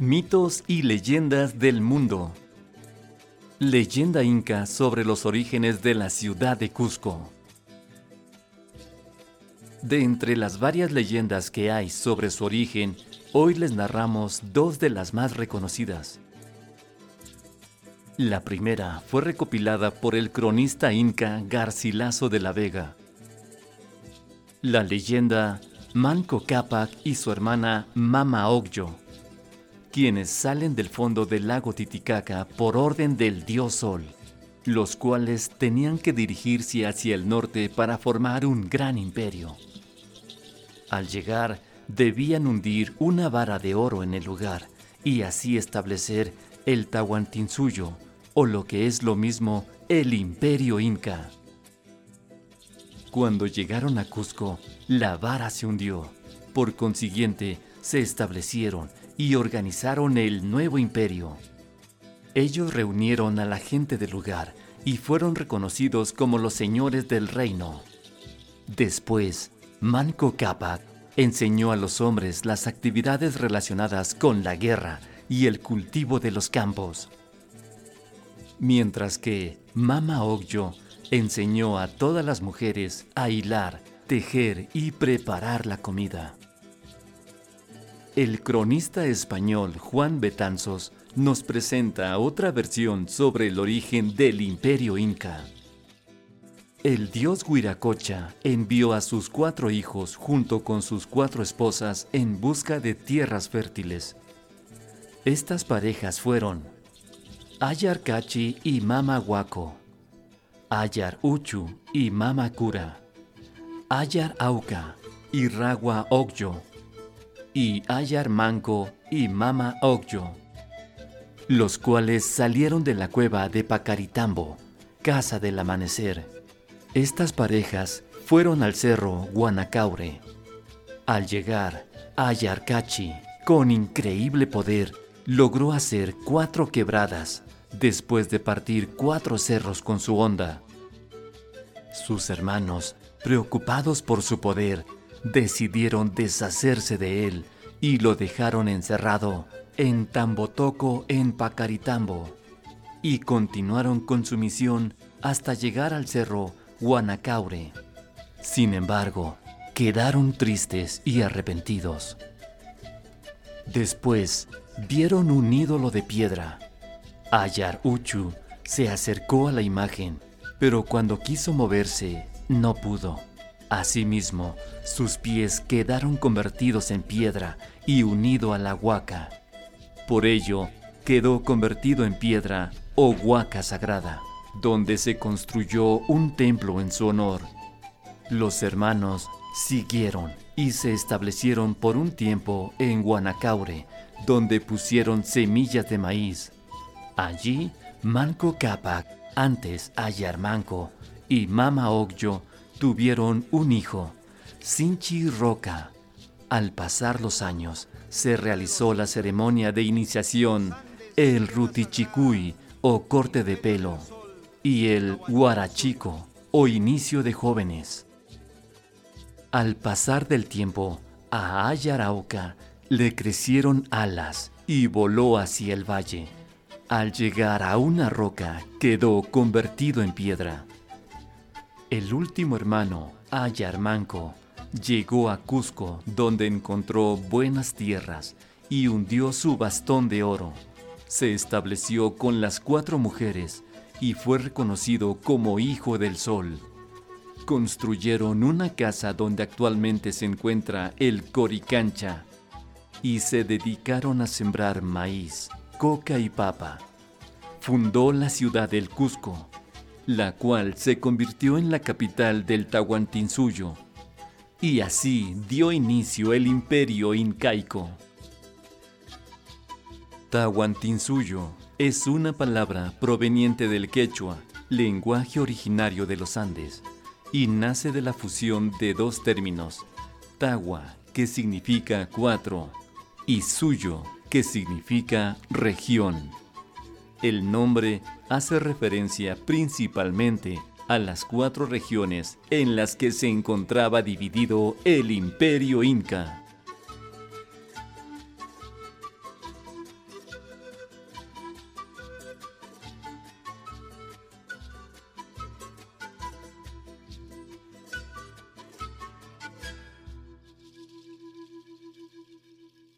Mitos y leyendas del mundo. Leyenda inca sobre los orígenes de la ciudad de Cusco. De entre las varias leyendas que hay sobre su origen, hoy les narramos dos de las más reconocidas. La primera fue recopilada por el cronista inca Garcilaso de la Vega. La leyenda Manco Cápac y su hermana Mama Ogyo quienes salen del fondo del lago Titicaca por orden del dios Sol, los cuales tenían que dirigirse hacia el norte para formar un gran imperio. Al llegar, debían hundir una vara de oro en el lugar y así establecer el Tahuantinsuyo, o lo que es lo mismo, el imperio inca. Cuando llegaron a Cusco, la vara se hundió. Por consiguiente, se establecieron y organizaron el nuevo imperio. Ellos reunieron a la gente del lugar y fueron reconocidos como los señores del reino. Después, Manco Cápac enseñó a los hombres las actividades relacionadas con la guerra y el cultivo de los campos. Mientras que Mama Ogyo enseñó a todas las mujeres a hilar, tejer y preparar la comida. El cronista español Juan Betanzos nos presenta otra versión sobre el origen del imperio inca. El dios Huiracocha envió a sus cuatro hijos junto con sus cuatro esposas en busca de tierras fértiles. Estas parejas fueron Ayar Cachi y Mama Huaco, Ayar Uchu y Mama Cura, Ayar Auca y Ragua Ogyo y Ayar Manco y Mama Ogyo, los cuales salieron de la cueva de Pacaritambo, casa del amanecer. Estas parejas fueron al cerro Guanacaure. Al llegar, Ayarcachi, con increíble poder, logró hacer cuatro quebradas después de partir cuatro cerros con su onda. Sus hermanos, preocupados por su poder, decidieron deshacerse de él y lo dejaron encerrado en Tambotoco en Pacaritambo y continuaron con su misión hasta llegar al cerro Guanacaure. Sin embargo, quedaron tristes y arrepentidos. Después vieron un ídolo de piedra. Ayar Uchu se acercó a la imagen, pero cuando quiso moverse, no pudo. Asimismo, sus pies quedaron convertidos en piedra y unido a la huaca. Por ello, quedó convertido en piedra o huaca sagrada, donde se construyó un templo en su honor. Los hermanos siguieron y se establecieron por un tiempo en Guanacaure, donde pusieron semillas de maíz. Allí, Manco Cápac, antes Ayarmanco, y Mama Ogyo tuvieron un hijo, Sinchi Roca. Al pasar los años, se realizó la ceremonia de iniciación, el rutichicui o corte de pelo y el huarachico o inicio de jóvenes. Al pasar del tiempo, a Ayarauca le crecieron alas y voló hacia el valle. Al llegar a una roca, quedó convertido en piedra. El último hermano, Ayarmanco, llegó a Cusco, donde encontró buenas tierras y hundió su bastón de oro. Se estableció con las cuatro mujeres y fue reconocido como hijo del sol. Construyeron una casa donde actualmente se encuentra el Coricancha y se dedicaron a sembrar maíz, coca y papa. Fundó la ciudad del Cusco la cual se convirtió en la capital del Tahuantinsuyo, y así dio inicio el imperio incaico. Tahuantinsuyo es una palabra proveniente del quechua, lenguaje originario de los Andes, y nace de la fusión de dos términos, Tagua, que significa cuatro, y Suyo, que significa región. El nombre hace referencia principalmente a las cuatro regiones en las que se encontraba dividido el imperio inca.